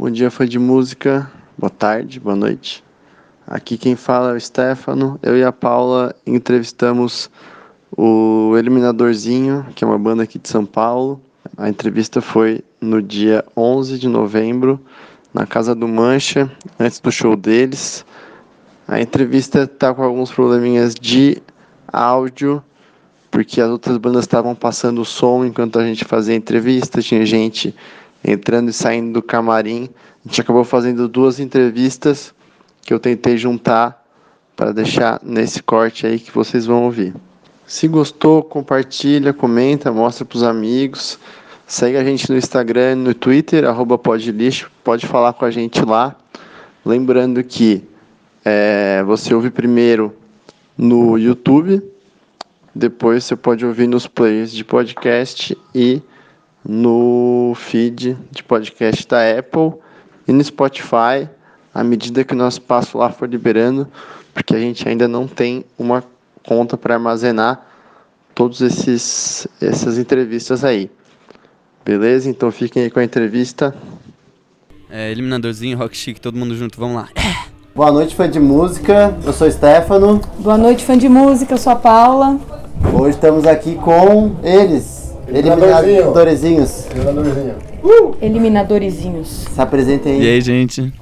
Bom dia, fã de música. Boa tarde, boa noite. Aqui quem fala é o Stefano. Eu e a Paula entrevistamos o Eliminadorzinho, que é uma banda aqui de São Paulo. A entrevista foi no dia 11 de novembro, na Casa do Mancha, antes do show deles. A entrevista está com alguns probleminhas de áudio, porque as outras bandas estavam passando o som enquanto a gente fazia a entrevista, tinha gente entrando e saindo do camarim. A gente acabou fazendo duas entrevistas que eu tentei juntar para deixar nesse corte aí que vocês vão ouvir. Se gostou, compartilha, comenta, mostra para os amigos. Segue a gente no Instagram, no Twitter, arroba podlixo, pode falar com a gente lá. Lembrando que é, você ouve primeiro no YouTube, depois você pode ouvir nos players de podcast e no feed de podcast da Apple e no Spotify, à medida que o nosso passo lá for liberando, porque a gente ainda não tem uma conta para armazenar todos esses essas entrevistas aí. Beleza? Então fiquem aí com a entrevista. É, eliminadorzinho, rock chic, todo mundo junto, vamos lá. Boa noite, fã de música. Eu sou o Stefano. Boa noite, fã de música. Eu sou a Paula. Hoje estamos aqui com eles, eliminadorzinhos. Uh! Eliminadorzinhos. Se apresentem aí. E aí, gente?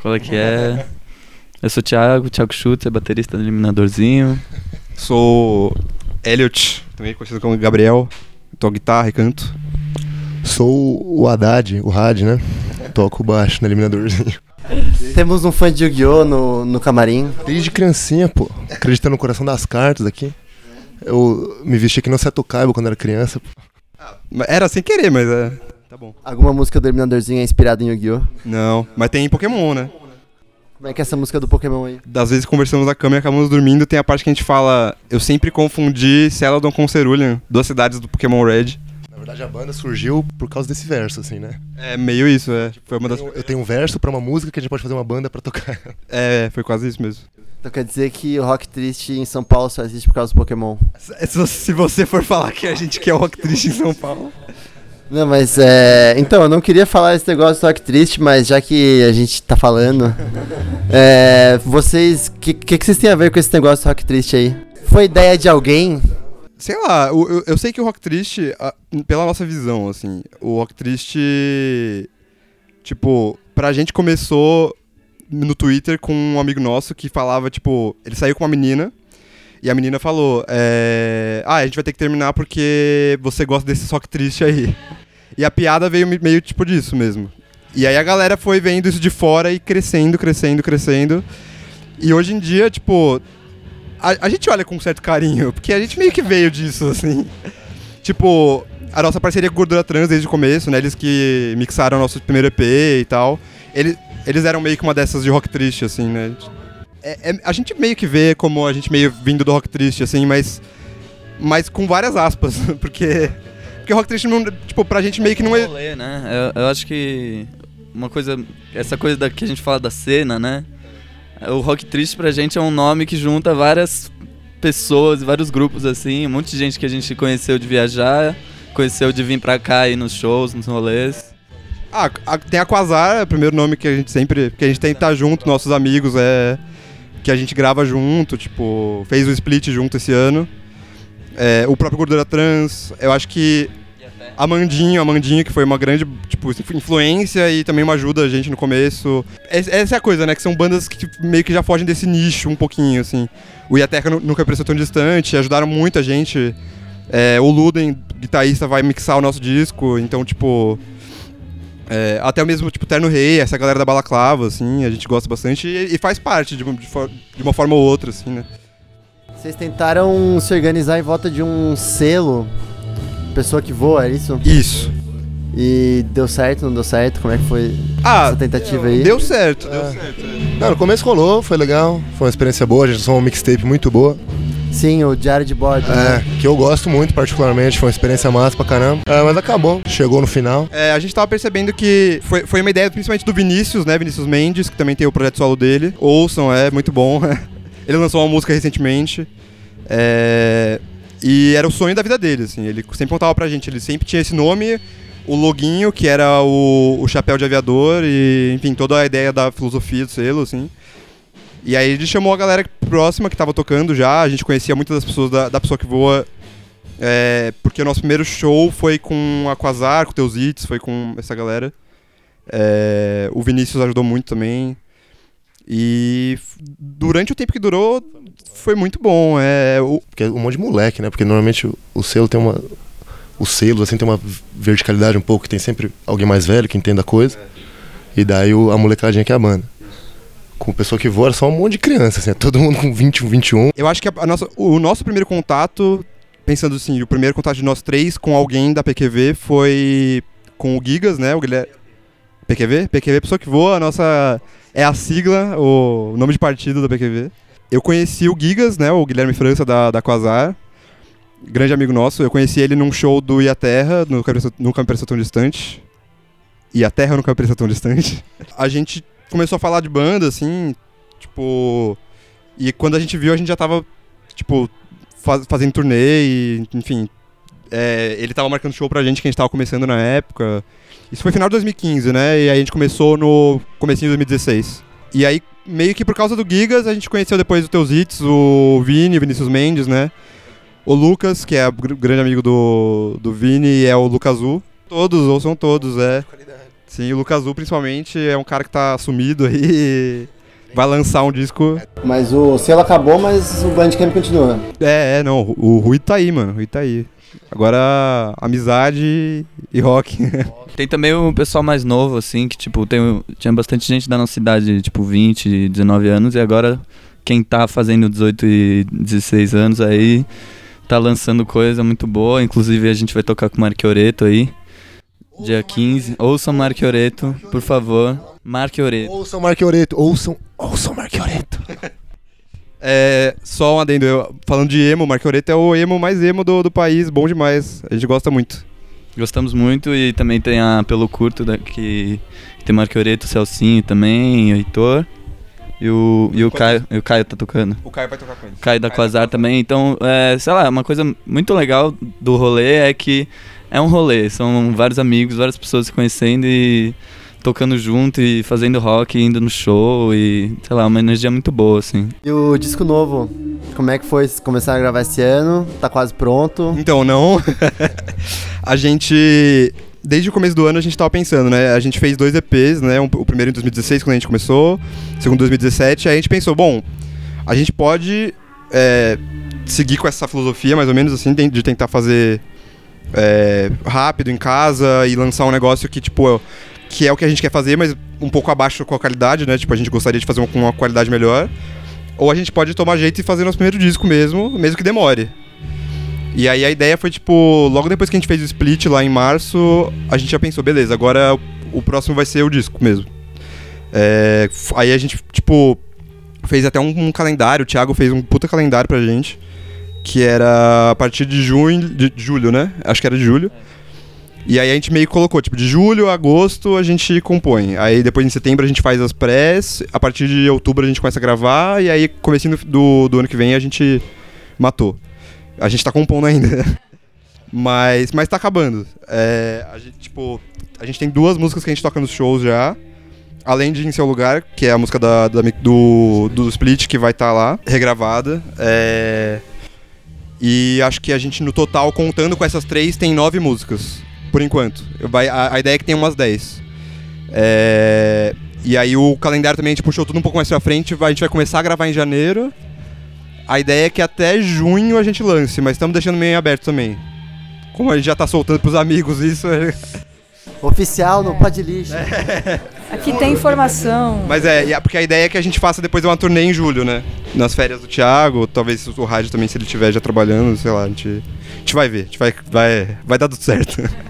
Qual é que é? Eu sou o Thiago, Thiago Schutz, é baterista do Eliminadorzinho. Sou Elliot, também conhecido como Gabriel. Toco guitarra e canto. Sou o Haddad, o Had, né? Toco baixo no eliminadorzinho. Temos um fã de Yu-Gi-Oh! No, no camarim. Desde criancinha, pô. Acreditando no coração das cartas aqui. Eu me vesti aqui no Seto Kaiba quando era criança. Pô. Era sem querer, mas é. Tá bom. Alguma música do Eliminadorzinho é inspirada em Yu-Gi-Oh? Não, mas tem Pokémon, né? Como é que é essa música do Pokémon aí? Das vezes conversamos na cama e acabamos dormindo, tem a parte que a gente fala. Eu sempre confundi Celadon com Cerulean, duas cidades do Pokémon Red. Na verdade, a banda surgiu por causa desse verso, assim, né? É meio isso, é. Foi uma Eu das. tenho, eu tenho um verso pra uma música que a gente pode fazer uma banda pra tocar. É, foi quase isso mesmo. Então quer dizer que o Rock Triste em São Paulo só existe por causa do Pokémon. Se se você for falar que a gente quer o rock triste em São Paulo. Não, mas é. Então, eu não queria falar esse negócio do Rock Triste, mas já que a gente tá falando. é, vocês. O que, que, que vocês têm a ver com esse negócio do Rock Triste aí? Foi ideia de alguém? Sei lá, eu, eu- sei que o Rock Triste, pela nossa visão, assim, o Rock Triste, tipo, pra gente começou no Twitter com um amigo nosso que falava, tipo, ele saiu com uma menina e a menina falou, é, ah, a gente vai ter que terminar porque você gosta desse Rock Triste aí. E a piada veio me- meio tipo disso mesmo. E aí a galera foi vendo isso de fora e crescendo, crescendo, crescendo. E hoje em dia, tipo, a, a gente olha com um certo carinho, porque a gente meio que veio disso, assim. Tipo, a nossa parceria com Gordura Trans desde o começo, né? Eles que mixaram o nosso primeiro EP e tal. Eles, eles eram meio que uma dessas de rock triste, assim, né? É- é- a gente meio que vê como a gente meio vindo do rock triste, assim, mas. Mas com várias aspas, porque. Porque rock triste, não, tipo, pra gente meio que não é. Né? Eu, eu acho que uma coisa, essa coisa da, que a gente fala da cena, né? O Rock Triste pra gente é um nome que junta várias pessoas, vários grupos assim, um monte de gente que a gente conheceu de viajar, conheceu de vir pra cá e nos shows, nos rolês. Ah, a- tem a Quasar, é o primeiro nome que a gente sempre. que a gente tem que estar junto, nossos amigos, é. Que a gente grava junto, tipo, fez o split junto esse ano. É, o próprio Gordura Trans, eu acho que. A Mandinho, a Mandinho, que foi uma grande, tipo, influência e também uma ajuda a gente no começo. Es- Essa é a coisa, né? Que são bandas que tipo, meio que já fogem desse nicho um pouquinho, assim. O Iateca nu- nunca pareceu tão distante, ajudaram muita gente. É, o Luden, guitarrista, vai mixar o nosso disco, então, tipo. É, até mesmo, tipo, Terno Rei, essa galera da Balaclava, assim, a gente gosta bastante e, e faz parte de, de de uma forma ou outra, assim, né? Vocês tentaram se organizar em volta de um selo, pessoa que voa, é isso? Isso. E deu certo, não deu certo? Como é que foi Ah, essa tentativa aí? deu certo, deu É. certo. Não, no começo rolou, foi legal. Foi uma experiência boa, a gente lançou uma mixtape muito boa. Sim, o diário de bordo. né? É, que eu gosto muito, particularmente. Foi uma experiência massa pra caramba. É, mas acabou, chegou no final. É, a gente tava percebendo que foi, foi uma ideia principalmente do Vinícius, né? Vinícius Mendes, que também tem o projeto solo dele. Ouçam, é muito bom. ele lançou uma música recentemente. É, e era o sonho da vida dele, assim. Ele sempre contava pra gente, ele sempre tinha esse nome. o loginho, que era o, o chapéu de aviador, e enfim, toda a ideia da filosofia do selo, assim. E aí ele chamou a galera próxima que tava tocando já, a gente conhecia muitas das pessoas da, da pessoa que voa. é, porque o nosso primeiro show foi com a Quasar, com o Teus Hits, foi com essa galera. É, o Vinícius ajudou muito também. E durante o tempo que durou, foi muito bom. É, o, Porque é um monte de moleque, né? Porque normalmente o, o selo tem uma. Os selos, assim, tem uma verticalidade um pouco, que tem sempre alguém mais velho que entenda a coisa. E daí o- a molecadinha que é a banda. Com pessoa que voa, era só um monte de criança, assim, é todo mundo com 20, 21. Eu acho que a, a nossa, o nosso primeiro contato, pensando assim, o primeiro contato de nós três com alguém da PQV foi com o Gigas, né? O Guilherme. PQV? PQV Pessoa que Voa, a nossa. É a sigla, o nome de partido da PQV. Eu conheci o Gigas, né? O Guilherme França da, da Quasar. Grande amigo nosso. Eu conheci ele num show do Ia Terra, no Nunca Me Pareceu Tão Distante. Ia Terra Nunca Me Pareceu Tão Distante. A gente começou a falar de banda, assim, tipo. E quando a gente viu, a gente já tava, tipo, faz- fazendo turnê e, enfim. é, ele tava marcando show pra gente que a gente tava começando na época. Isso foi final de 2015, né? E aí a gente começou no comecinho de 2016. E aí, meio que por causa do Gigas, a gente conheceu depois os teus hits, o Vini, o Vinícius Mendes, né? O Lucas, que é grande amigo do, do Vini, é o Lucas Azul. Todos, ou são todos, é. Sim, o Lucas Azul principalmente é um cara que tá sumido aí. Vai lançar um disco. Mas o selo acabou, mas o Bandcamp continua. É, é, não. O Rui tá aí, mano. O Rui tá aí. Agora, amizade e rock. Tem também o pessoal mais novo, assim, que, tipo, tem, tinha bastante gente da nossa idade, tipo, 20, 19 anos, e agora quem tá fazendo 18 e 16 anos aí tá lançando coisa muito boa. Inclusive a gente vai tocar com o Marquioreto aí. Dia 15. Ouçam Marquioreto, por favor. Marquioreto. Ouçam Marquioreto, ouçam, ouçam Marquioreto. É, só um adendo. eu- falando de emo, Marquioreto é o emo mais emo do, do país. Bom demais. A gente gosta muito. Gostamos muito e também tem a Pelo Curto, da, que tem Marquioreto, o Celcinho também, o Heitor. E o, e o Caio, e o Caio tá tocando. O Caio vai tocar com eles. Caio da Quasar também. Então, é, sei lá, uma coisa muito legal do rolê é que é um rolê. São vários amigos, várias pessoas se conhecendo e tocando junto e fazendo rock, indo no show e, sei lá, uma energia muito boa, assim. E o disco novo, como é que foi começar a gravar esse ano? Tá quase pronto. Então, não. a gente. Desde o começo do ano a gente tava pensando, né? A gente fez dois EPs, né? Um- o primeiro em 2016, quando a gente começou, o segundo em 2017. Aí a gente pensou, bom, a gente pode é, seguir com essa filosofia, mais ou menos assim, de tentar fazer é, rápido em casa e lançar um negócio que, tipo, que é o que a gente quer fazer, mas um pouco abaixo com a qualidade, né? Tipo, a gente gostaria de fazer um- com uma qualidade melhor. Ou a gente pode tomar jeito e fazer nosso primeiro disco mesmo, mesmo que demore. E aí a ideia foi, tipo, logo depois que a gente fez o split lá em março, a gente já pensou, beleza, agora o- próximo vai ser o disco mesmo. É, aí a gente, tipo, fez até um, um calendário, o Thiago fez um puta calendário pra gente, que era a partir de junho, de julho, né? Acho que era de julho. E aí a gente meio que colocou, tipo, de julho a agosto a gente compõe. Aí depois em setembro a gente faz as prés, a partir de outubro a gente começa a gravar, e aí comecinho do, do ano que vem a gente matou. A gente tá compondo ainda. Mas, mas tá acabando. É, a gente, tipo, a gente tem duas músicas que a gente toca nos shows já. Além de Em Seu Lugar, que é a música da, da do, do Split, que vai estar lá, regravada. É, e acho que a gente, no total, contando com essas três, tem nove músicas. Por enquanto. Vai, a, a ideia é que tem umas dez. É, e aí o calendário também a gente puxou tudo um pouco mais pra frente. vai- A gente vai começar a gravar em janeiro. A ideia é que até junho a gente lance, mas estamos deixando meio aberto também. Como a gente já tá soltando pros amigos isso. é- Oficial no Pode Lixo. Aqui tem informação. Mas é, porque a ideia é que a gente faça depois uma turnê em julho, né? Nas férias do Thiago, talvez o rádio também, se ele estiver já trabalhando, sei lá, a gente, a gente vai ver, a gente vai, vai, vai dar tudo certo.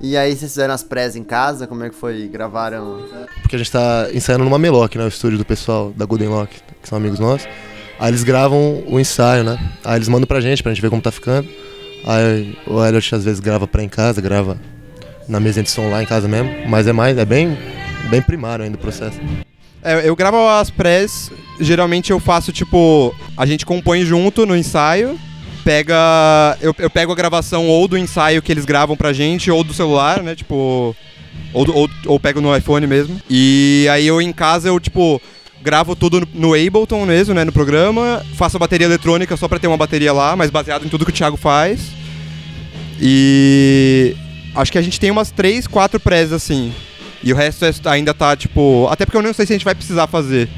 E aí vocês fizeram as prés em casa? Como é que foi? Gravaram? Porque a gente tá ensaiando numa Meloc, né? O estúdio do pessoal da Golden Lock, que são amigos nossos. Aí eles gravam o ensaio, né? Aí eles mandam pra gente, pra gente ver como tá ficando. Aí o Elliot às vezes grava pra em casa, grava na mesa de som lá em casa mesmo. Mas é mais, é bem, bem primário ainda o processo. É, eu gravo as prés, geralmente eu faço tipo. A gente compõe junto no ensaio. Pega. Eu, eu pego a gravação ou do ensaio que eles gravam pra gente, ou do celular, né? Tipo. Ou, ou, ou pego no iPhone mesmo. E aí eu em casa eu, tipo, gravo tudo no, Ableton mesmo, né? No programa. Faço a bateria eletrônica só pra ter uma bateria lá, mas baseado em tudo que o Thiago faz. E. Acho que a gente tem umas 3, 4 prés assim. E o resto é- ainda tá, tipo. Até porque eu não sei se a gente vai precisar fazer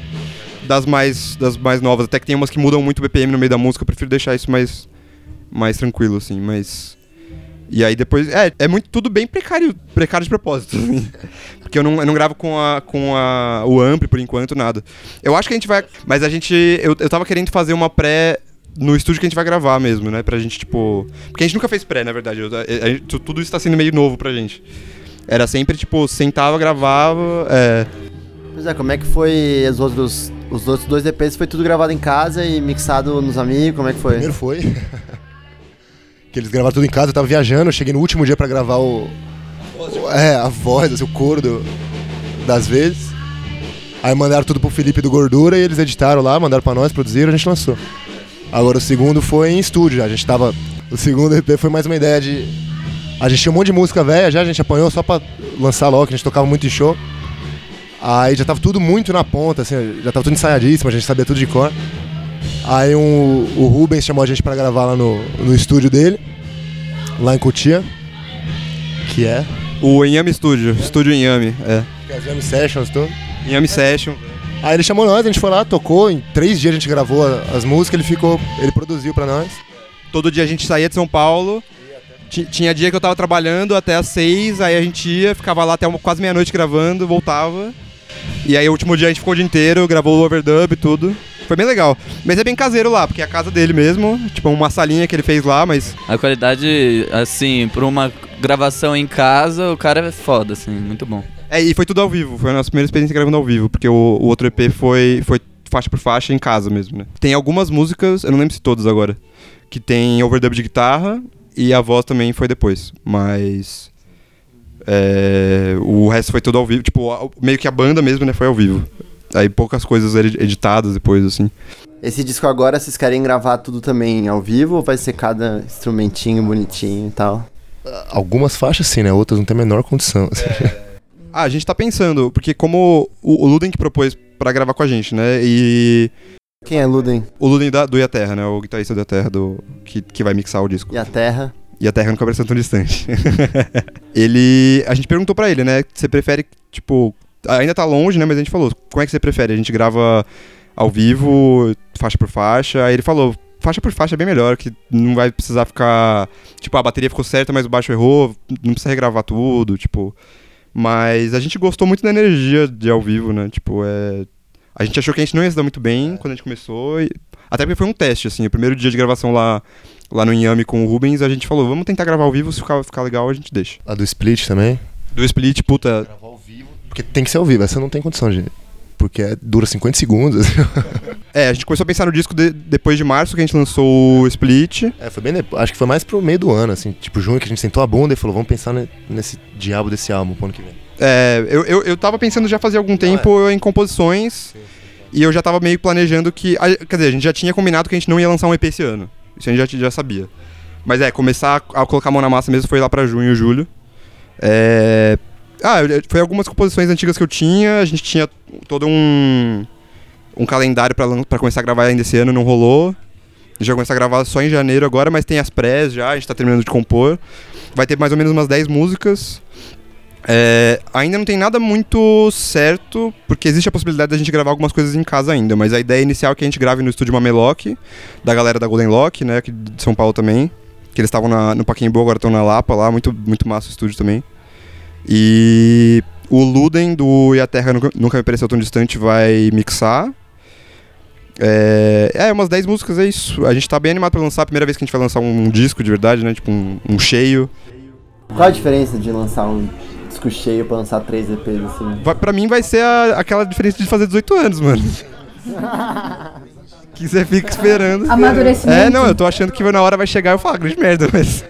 das mais, das mais novas. Até que tem umas que mudam muito o BPM no meio da música. Eu prefiro deixar isso mais, mais tranquilo, assim. Mas. E aí depois. É, é muito tudo bem precário, precário de propósito. assim. Porque eu não, eu não gravo com, a, com a, o Ampli por enquanto, nada. Eu acho que a gente vai. Mas a gente. Eu, eu tava querendo fazer uma pré. No estúdio que a gente vai gravar mesmo, né? Pra gente, tipo. Porque a gente nunca fez pré, na verdade. Eu- a- a gente- tu- tudo isso tá sendo meio novo pra gente. Era sempre, tipo, sentava, gravava. É, Pois é, como é que foi os outros, os outros dois EPs? Foi tudo gravado em casa e mixado nos amigos? Como é que foi? Primeiro foi. que eles gravaram tudo em casa, eu tava viajando, eu cheguei no último dia pra gravar o. o- É, a voz, assim, o coro do- das vezes. Aí mandaram tudo pro Felipe do Gordura e eles editaram lá, mandaram pra nós, produziram, a gente lançou. Agora o segundo foi em estúdio, a gente tava. O segundo EP foi mais uma ideia de. A gente tinha um monte de música velha já, a gente apanhou só pra lançar logo, a gente tocava muito em show. Aí já tava tudo muito na ponta, assim, já tava tudo ensaiadíssimo, a gente sabia tudo de cor. Aí um, o Rubens chamou a gente pra gravar lá no, no estúdio dele, lá em Cotia, que é o Inhame Studio. Estúdio Inhame, é. é as Jam Sessions, tudo. Inhame Session. Aí ele chamou nós, a gente foi lá, tocou, em três dias a gente gravou as músicas, ele ficou, ele produziu pra nós. Todo dia a gente saía de São Paulo. Ti- Tinha dia que eu tava trabalhando até às seis, aí a gente ia, ficava lá até uma- quase meia-noite gravando, voltava. E aí o último dia a gente ficou o dia inteiro, gravou o overdub e tudo. Foi bem legal. Mas é bem caseiro lá, porque é a casa dele mesmo. Tipo, uma salinha que ele fez lá, mas. A qualidade, assim, pra uma gravação em casa, o cara é foda, assim, muito bom. É, e foi tudo ao vivo. Foi a nossa primeira experiência gravando ao vivo, porque o, o outro EP foi, foi faixa por faixa em casa mesmo, né? Tem algumas músicas, eu não lembro se todas agora, que tem overdub de guitarra e a voz também foi depois. Mas. é, o resto foi tudo ao vivo. Tipo, meio que a banda mesmo, né? Foi ao vivo. Aí poucas coisas edi- editadas depois, assim. Esse disco agora, vocês querem gravar tudo também ao vivo ou vai ser cada instrumentinho bonitinho e tal? Algumas faixas sim, né? Outras não tem a menor condição. Ah, a gente tá pensando, porque como o, Luden que propôs pra gravar com a gente, né? E. Quem é Luden? O Luden da, do E a Terra, né? O guitarrista do E a Terra do, que, que vai mixar o disco. E a Terra? E a Terra nunca pareceu tão distante. ele. A gente perguntou pra ele, né? Você prefere, tipo. Ainda tá longe, né? Mas a gente falou, como é que você prefere? A gente grava ao vivo, faixa por faixa. Aí ele falou, faixa por faixa é bem melhor, que não vai precisar ficar. Tipo, a bateria ficou certa, mas o baixo errou, não precisa regravar tudo, tipo. Mas a gente gostou muito da energia de ao vivo, né? Tipo, é. A gente achou que a gente não ia se dar muito bem quando a gente começou. e- Até porque foi um teste, assim. O primeiro dia de gravação lá, lá no Inhame com o Rubens, a gente falou, vamos tentar gravar ao vivo, se ficar, ficar legal, a gente deixa. A do Split também. Do Split, puta. Porque tem que ser ao vivo, essa não tem condição, gente. Porque é- dura 50 segundos. É, a gente começou a pensar no disco de- depois de março, que a gente lançou o Split. É, foi bem depois. Acho que foi mais pro meio do ano, assim, tipo junho, que a gente sentou a bunda e falou, vamos pensar ne- nesse diabo desse álbum pro ano que vem. É, eu, eu, eu tava pensando já fazia algum tempo em composições. E eu já tava meio planejando que. a- Quer dizer, a gente já tinha combinado que a gente não ia lançar um EP esse ano. Isso a gente já, já sabia. Mas é, começar a, a colocar a mão na massa mesmo foi lá pra junho, julho. É. Ah, foi algumas composições antigas que eu tinha. A gente tinha todo um. Um calendário pra começar a gravar ainda esse ano, não rolou. Vai começar a gravar só em janeiro agora, mas tem as prés já, a gente tá terminando de compor. Vai ter mais ou menos umas 10 músicas. É, ainda não tem nada muito certo, porque existe a possibilidade da gente gravar algumas coisas em casa ainda, mas a ideia inicial é que a gente grave no estúdio Mamelock, da galera da Golden Lock, né, aqui de São Paulo também, que eles estavam no Paquembu, agora estão na Lapa lá, muito, muito massa o estúdio também. E o Luden do E a Terra Nunca, Nunca Me Pareceu Tão Distante vai mixar. É, é, umas 10 músicas, é isso. A gente tá bem animado pra lançar, a primeira vez que a gente vai lançar um, disco de verdade, né, tipo um, um cheio. Qual a diferença de lançar um disco cheio pra lançar três EPs assim? Vai, pra mim vai ser a- aquela diferença de fazer 18 anos, mano. que você fica esperando. Amadurecimento. É, não, eu tô achando que na hora vai chegar e eu falo, grande merda, mas.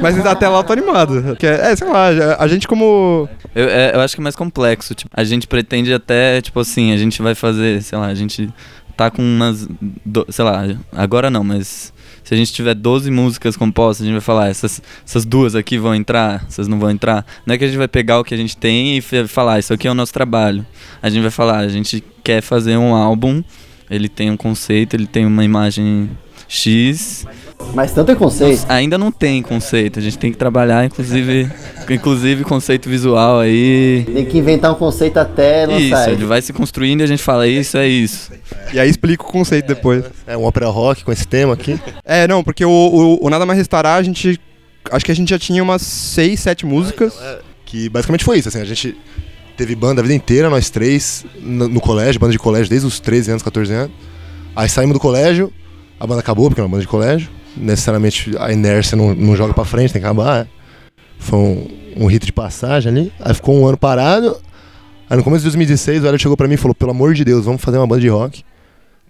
Mas até lá eu tô animado. Que é, é, sei lá, a, gente como. Eu, é, eu acho que é mais complexo. Tipo, a gente pretende até, tipo assim, a gente vai fazer, sei lá, a gente tá com umas. do- sei lá, agora não, mas Se a gente tiver 12 músicas compostas, a gente vai falar, essas, essas duas aqui vão entrar, essas não vão entrar. Não é que a gente vai pegar o que a gente tem e falar, isso aqui é o nosso trabalho. A gente vai falar, a gente quer fazer um álbum, ele tem um conceito, ele tem uma imagem X. Mas tanto é conceito. Ainda não tem conceito, a gente tem que trabalhar, inclusive, inclusive conceito visual aí. Tem que inventar um conceito até Isso, lançar ele ele. vai se construindo e a gente fala, isso é isso. E aí explica o conceito depois. É um ópera rock com esse tema aqui. É, não, porque o, o, o Nada Mais Restará, a gente. Acho que a gente já tinha umas 6, 7 músicas. Que basicamente foi isso, assim, a gente teve banda a vida inteira, nós três, no, no colégio, banda de colégio desde os 13 anos, 14 anos. Aí saímos do colégio, a banda acabou, porque é uma banda de colégio. Necessariamente a inércia não, não joga pra frente, tem que acabar. né? Foi um, um rito de passagem ali. Aí ficou um ano parado. Aí no começo de 2016 o Hélio chegou pra mim e falou, pelo amor de Deus, vamos fazer uma banda de rock.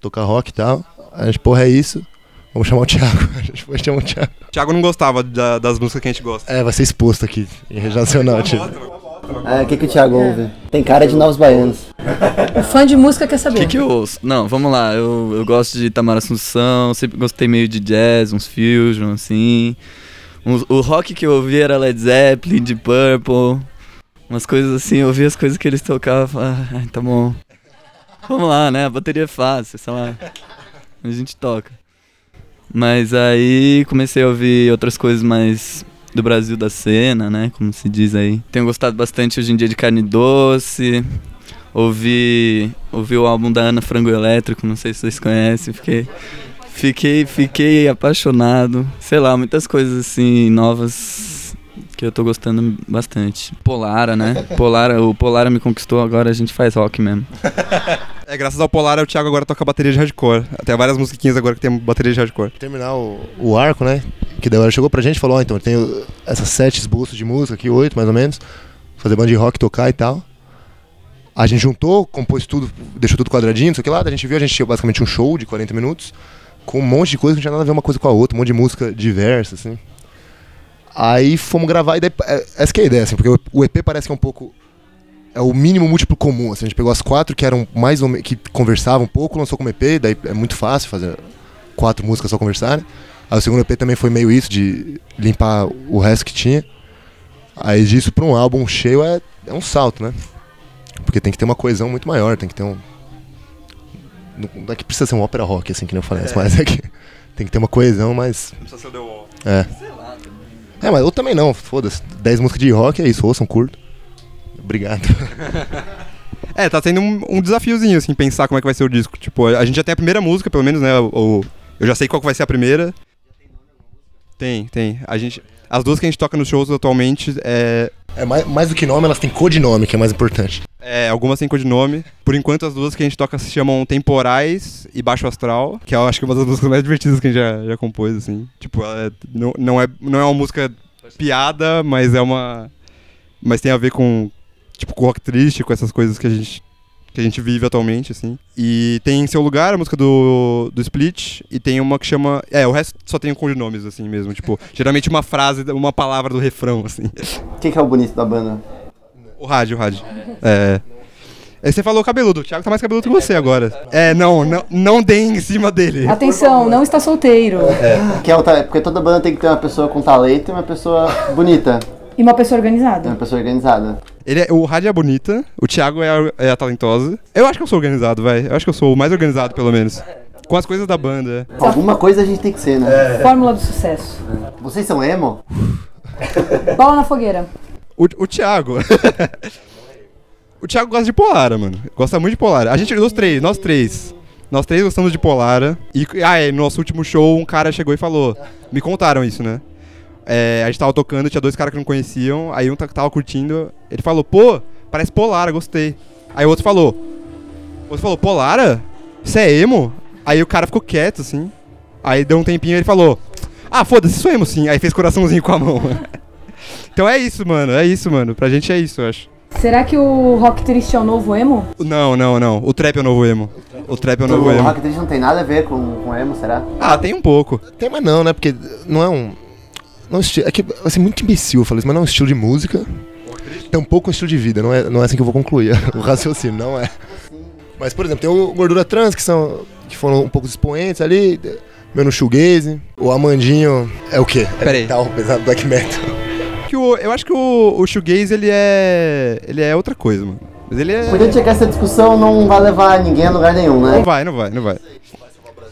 Tocar rock e tal. Aí a gente, porra, é isso. Vamos chamar o Thiago. A gente foi chamar o Thiago. O Thiago não gostava da- das músicas que a gente gosta. É, vai ser exposto aqui em Nacional, tipo. Ah, o que, que o Thiago ouve? Tem cara de novos baianos. O fã de música quer O saber. que, que eu ouço? Não, vamos lá. Eu, eu gosto de Tamara Assunção, sempre gostei meio de jazz, uns fusion, assim. Uns- o rock que eu ouvia era Led Zeppelin, Deep Purple. Umas coisas assim, eu ouvia as coisas que eles tocavam e falava, ai, tá bom. Vamos lá, né? A bateria é fácil, sei lá. A gente toca. Mas aí comecei a ouvir outras coisas mais do Brasil da cena, né? Como se diz aí. Tenho gostado bastante hoje em dia de carne doce. Ouvi, ouvi o álbum da Ana Frango Elétrico, não sei se vocês conhecem, fiquei fiquei fiquei apaixonado. Sei lá, muitas coisas assim novas eu tô gostando bastante. Polara, né? Polara, o Polara me conquistou, agora a gente faz rock mesmo. É, graças ao Polar, o Thiago agora toca bateria de hardcore. Tem várias musiquinhas agora que tem bateria de hardcore. terminar o, o arco, né? Que daí chegou pra gente e falou, ó, então tem uh, essas sete esboços de música aqui, oito mais ou menos, fazer banda de rock, tocar e tal. A gente juntou, compôs tudo, deixou tudo quadradinho, não sei o que lá, a gente viu, a gente tinha basicamente um show de 40 minutos, com um monte de coisa que não tinha nada a ver uma coisa com a outra, um monte de música diversa, assim. Aí fomos gravar e daí, é, essa que é a ideia, assim, porque o- EP parece que é um pouco é o mínimo múltiplo comum. Assim, a gente pegou as quatro que eram mais ou menos. que conversavam um pouco, lançou como EP, daí é muito fácil fazer quatro músicas só conversarem. Aí o segundo EP também foi meio isso, de limpar o resto que tinha. Aí disso pra um álbum cheio é, é um salto, né? Porque tem que ter uma coesão muito maior, tem que ter um. Não é que precisa ser um ópera rock, assim, que nem eu falei, antes, mas é que tem que ter uma coesão, mas. Não precisa ser o The Wall. É. É, mas eu também não, foda-se. 10 músicas de rock é isso, ouçam curto. Obrigado. É, tá sendo um, um desafiozinho, assim, pensar como é que vai ser o disco. Tipo, a gente já tem a primeira música, pelo menos, né? O, o- eu já sei qual vai ser a primeira. Tem, tem. A gente, as duas que a gente toca nos shows atualmente, é, É mais, mais do que nome, elas têm codinome, que é mais importante. é, algumas têm codinome. Por enquanto, as duas que a gente toca se chamam Temporais e Baixo Astral, que eu acho que é uma das músicas mais divertidas que a gente já, já compôs, assim. Tipo, é- não, não, é, não é uma música piada, mas é uma... Mas tem a ver com, tipo, com rock triste, com essas coisas que a gente que a gente vive atualmente, assim. E tem em seu lugar a música do, do Split, e tem uma que chama. É, o resto só tem codinomes, assim mesmo. Tipo, geralmente uma frase, uma palavra do refrão, assim. Quem que é o bonito da banda? O rádio, o rádio. É. Aí você falou cabeludo, o Thiago tá mais cabeludo que você agora. É, não, não, não deem em cima dele. Atenção, não está solteiro. Que é o ta- Porque toda banda tem que ter uma pessoa com talento e uma pessoa bonita. E uma pessoa Uma organizada. pessoa organizada. Ele é, o rádio é bonita, o Thiago é a, é a talentosa. Eu acho que eu sou organizado, vai. Eu acho que eu sou o mais organizado, pelo menos. Com as coisas da banda. é. Alguma coisa a gente tem que ser, né? Fórmula do sucesso. Vocês são emo? Bola na fogueira. O, o Thiago. o Thiago gosta de Polara, mano. Gosta muito de Polara. A gente, nós três, nós três. Nós três gostamos de Polara. E, ah, é, no nosso último show, um cara chegou e falou. Me contaram isso, né? É, a gente tava tocando, tinha dois caras que não conheciam. Aí um ta- tava curtindo. Ele falou, pô, parece Polara, gostei. Aí o outro falou. O outro falou, Polara? Isso é emo? Aí o cara ficou quieto, assim. Aí deu um tempinho e ele falou. Ah, foda-se, sou emo sim. Aí fez coraçãozinho com a mão. Então é isso, mano. É isso, mano. Pra gente é isso, eu acho. Será que o rock triste é o novo emo? Não, não, não. O trap é o novo emo. O trap é o novo O emo. rock triste não tem nada a ver com, com emo, será? Ah, tem um pouco. Tem, mas não, né? Porque não é um. Não é um estilo. É que vai ser muito imbecil falar isso, mas não é um estilo de música. Tampouco um estilo de vida. Não é, não é assim que eu vou concluir o raciocínio, não é. Mas, por exemplo, tem o Gordura Trans, que são. que foram um pouco expoentes ali. meu no shoegaze. O Amandinho é o quê? É Pera aí. metal, pesado, black metal. Que o, eu acho que o, o shoegaze, ele é... Ele é outra coisa, mano. Mas ele é... Podia chegar essa discussão não vai levar ninguém a lugar nenhum, né? Não vai, não vai, não vai.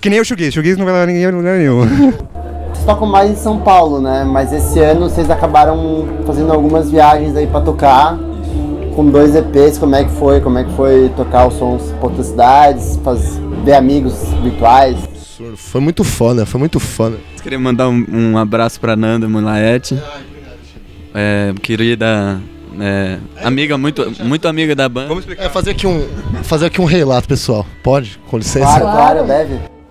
Que nem o shoegaze. O shoegaze não vai levar ninguém a lugar nenhum. Vocês tocam mais em São Paulo, né? Mas esse ano vocês acabaram fazendo algumas viagens aí pra tocar. Com dois EPs, como é que foi? Como é que foi tocar os sons por outras cidades, faz, ver amigos virtuais? Foi muito foda, foi muito foda. Queria mandar um, um abraço pra Nanda Mulaete. É, querida é, amiga, muito, muito amiga da banda. Vamos explicar. É, fazer aqui um, fazer aqui um relato, pessoal. Pode? Com licença? Claro, Claro. claro, deve.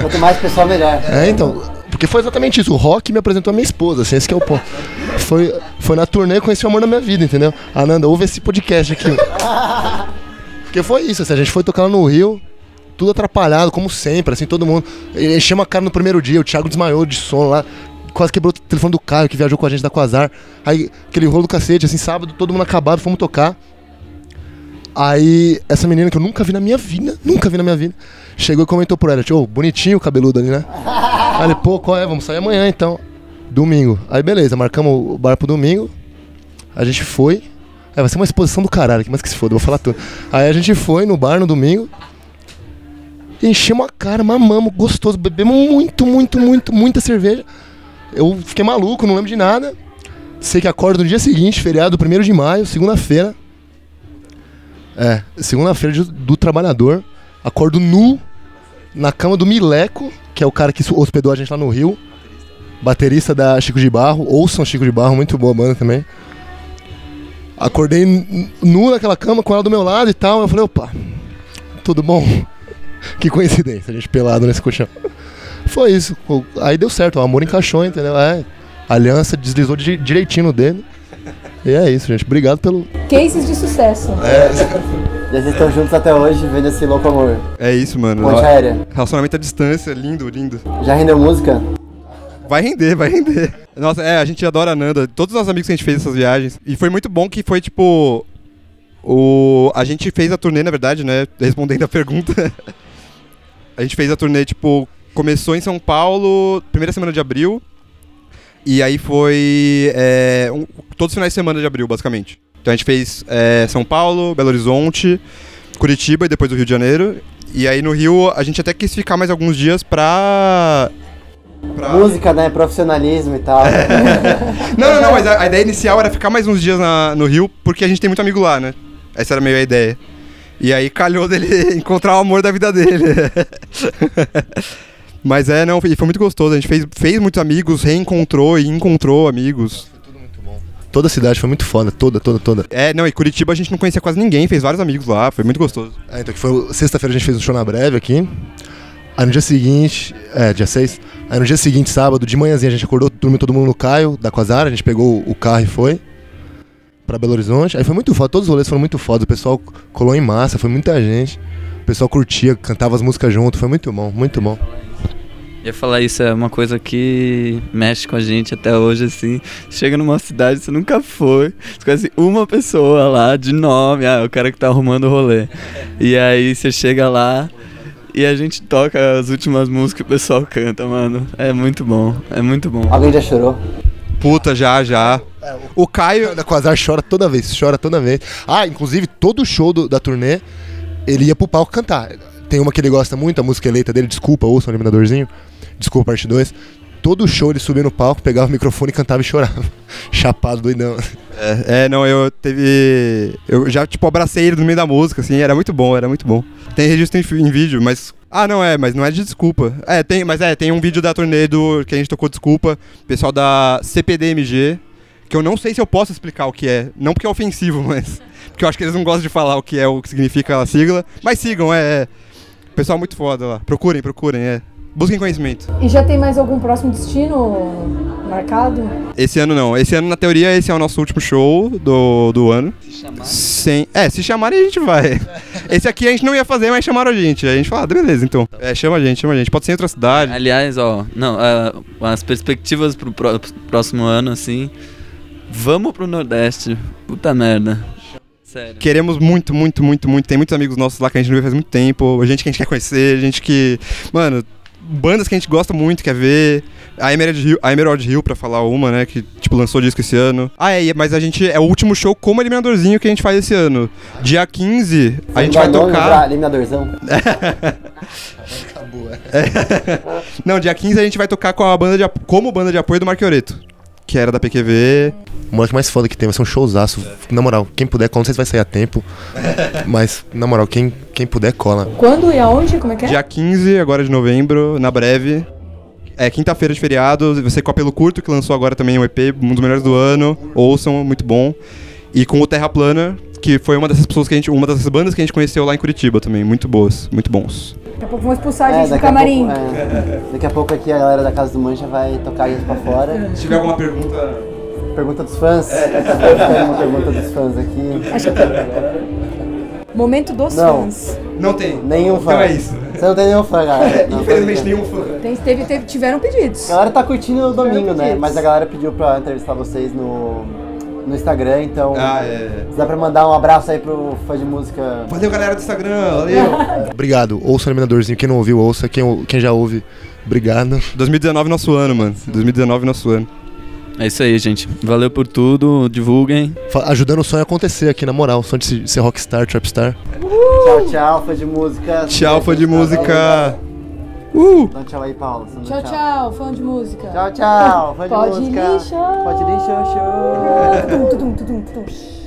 Quanto mais pessoal, melhor. É, então, porque foi exatamente isso. O Rock me apresentou a minha esposa, assim, esse que é o ponto. Foi, foi na turnê que conheci o amor da minha vida, entendeu? Ananda, ouve esse podcast aqui. Porque foi isso, assim, a gente foi tocar no Rio, tudo atrapalhado, como sempre, assim, todo mundo. Ele encheu a cara no primeiro dia, o Thiago desmaiou de sono lá, quase quebrou o telefone do Caio, que viajou com a gente da Quasar. Aí, aquele rolo do cacete, assim, sábado, todo mundo acabado, fomos tocar. Aí, essa menina que eu nunca vi na minha vida, nunca vi na minha vida, chegou e comentou ela, tipo, "Ô, bonitinho o cabeludo ali, né? Aí ele, pô, qual é? Vamos sair amanhã então. Domingo. Aí beleza, marcamos o bar pro domingo. A gente foi. É, vai ser uma exposição do caralho, que mais que se foda, eu vou falar tudo. Aí a gente foi no bar no domingo. Enchemos a cara, mamamos, gostoso, bebemos muito, muito, muito, muita cerveja. Eu fiquei maluco, não lembro de nada. Sei que acordo no dia seguinte, feriado, 1 de maio, segunda-feira. É, segunda-feira do trabalhador. Acordo nu na cama do Mileco, que é o cara que hospedou a gente lá no Rio. Baterista da Chico de Barro, ouçam Chico de Barro, muito boa banda também. Acordei nu naquela cama com ela do meu lado e tal. Eu falei, opa, tudo bom? Que coincidência, a gente pelado nesse colchão. Foi isso. Aí deu certo, o amor encaixou, entendeu? É, a aliança deslizou di- direitinho no dedo. E é isso, gente. Obrigado pelo. Cases de sucesso. E vocês estão juntos até hoje, vendo esse louco amor. É isso, mano. Ponte aérea. Relacionamento à distância, lindo, lindo. Já rendeu música? Vai render, vai render. Nossa, é, a gente adora a Nanda. Todos os nossos amigos que a gente fez essas viagens. E foi muito bom que foi, tipo. O... A gente fez a turnê, na verdade, né? Respondendo a pergunta. a gente fez a turnê, tipo, começou em São Paulo, primeira semana de abril. E aí foi. é, um- todos os finais de semana de abril, basicamente. Então a gente fez é, São Paulo, Belo Horizonte, Curitiba e depois o Rio de Janeiro. E aí no Rio a gente até quis ficar mais alguns dias pra. pra- Música, né? Profissionalismo e tal. Não, não, não, mas a, a ideia inicial era ficar mais uns dias na- no Rio, porque a gente tem muito amigo lá, né? Essa era meio a ideia. E aí calhou dele encontrar o amor da vida dele. mas é, não, foi, foi muito gostoso. A gente fez, fez muitos amigos, reencontrou e encontrou amigos. Toda a cidade foi muito foda, toda, toda, toda. É, não, e Curitiba a gente não conhecia quase ninguém, fez vários amigos lá, foi muito gostoso. É, então que foi sexta-feira a gente fez um show na breve aqui. Aí no dia seguinte, é, dia 6. Aí no dia seguinte, sábado, de manhãzinha, a gente acordou, dormiu todo mundo no Caio, da Quasar, a gente pegou o carro e foi pra Belo Horizonte. Aí foi muito foda, todos os rolês foram muito foda, o pessoal colou em massa, foi muita gente. O pessoal curtia, cantava as músicas junto, foi muito bom, muito bom. Ia falar isso, é uma coisa que mexe com a gente até hoje, assim. Chega numa cidade, você nunca foi. Você conhece uma pessoa lá de nome, ah, é o cara que tá arrumando o rolê. E aí você chega lá e a gente toca as últimas músicas que o pessoal canta, mano. É muito bom, é muito bom. Alguém já chorou? Puta, já, já. O Caio. Da Quasar chora toda vez, chora toda vez. Ah, inclusive, todo show do- da turnê, ele ia pro palco cantar. Tem uma que ele gosta muito, a música eleita dele, Desculpa, ouça o eliminadorzinho. Desculpa, parte 2. Todo show ele subia no palco, pegava o microfone cantava e chorava. Chapado, doidão. É, é, não, eu teve. Eu já, tipo, abracei ele no meio da música, assim, era muito bom, era muito bom. Tem registro em, em vídeo, mas. Ah, não é, mas não é de desculpa. É, tem, mas é, tem um vídeo da turnê do que a gente tocou desculpa, pessoal da CPDMG, que eu não sei se eu posso explicar o que é. Não porque é ofensivo, mas. Porque eu acho que eles não gostam de falar o que é, o que significa a sigla. Mas sigam, é. é. Pessoal muito foda lá. Procurem, procurem, é. Busquem conhecimento. E já tem mais algum próximo destino marcado? Esse ano não. Esse ano, na teoria, esse é o nosso último show do, do ano. Sem... É, se chamarem a gente vai. Esse aqui a gente não ia fazer, mas chamaram a gente. Aí a gente falou, ah, beleza, então. É, chama a gente, chama a gente. Pode ser em outra cidade. Aliás, ó, não, ah, as perspectivas pro pró- próximo ano, assim. Vamos pro Nordeste. Puta merda. Sério. Queremos muito, muito, muito, muito. Tem muitos amigos nossos lá que a gente não vê faz muito tempo. Gente que a gente quer conhecer, gente que. Mano, bandas que a gente gosta muito, quer ver. A Emerald Hill, a Emerald Hill pra falar uma, né? Que, tipo, lançou disco esse ano. Ah, é, mas a gente. É o último show como eliminadorzinho que a gente faz esse ano. Dia 15, a gente vai tocar. Eliminadorzão. Acabou, é. Não, dia 15 a gente vai tocar com a banda de, como banda de apoio do Marquioreto. Que era da PQV. O moleque mais foda que tem, vai ser um showzaço. Na moral, quem puder, cola, não sei se vai sair a tempo. Mas, na moral, quem, quem puder, cola. Quando e aonde? Como é que é? Dia 15, agora de novembro, na breve. É quinta-feira de feriado, ser com a Pelo Curto, que lançou agora também um EP, um dos melhores do ano. Ouçam, muito bom. E com o Terra Plana, que foi uma dessas pessoas que a gente. Uma dessas bandas que a gente conheceu lá em Curitiba também. Muito boas, muito bons. Daqui a pouco vão expulsar a É, gente do a camarim. pouco- é. Daqui a pouco aqui a galera da Casa do Mancha vai tocar a gente pra fora. Se tiver alguma pergunta. Pergunta dos fãs. Tem uma pergunta dos fãs aqui. Acho que... Momento dos Não. fãs. Não tem. Nenhum fã. Então é isso. Você não tem nenhum fã, galera. Não, Infelizmente nenhum fã. Tem, teve, teve- tiveram pedidos. A galera tá curtindo o domingo, né? Mas a galera pediu pra entrevistar vocês no, no Instagram, então. Ah, é. Se dá pra mandar um abraço aí pro fã de música. Valeu, galera do Instagram. Valeu. Obrigado. Ouça o eliminadorzinho. Quem não ouviu, ouça. Quem, quem já ouve, obrigado. 2019 nosso ano, mano. 2019 nosso ano. É isso aí, gente. Valeu por tudo. Divulguem. Fa- Ajudando o sonho a acontecer aqui, na moral. O sonho de se- ser rockstar, trapstar. Tchau, tchau, fã de música. Tchau, fã de música. Uh! Então tchau aí, Paulo. Você não Tchau, tchau, fã de música. Tchau, tchau, fã de Pode música. lixar. Pode lixar, tudum, tudum.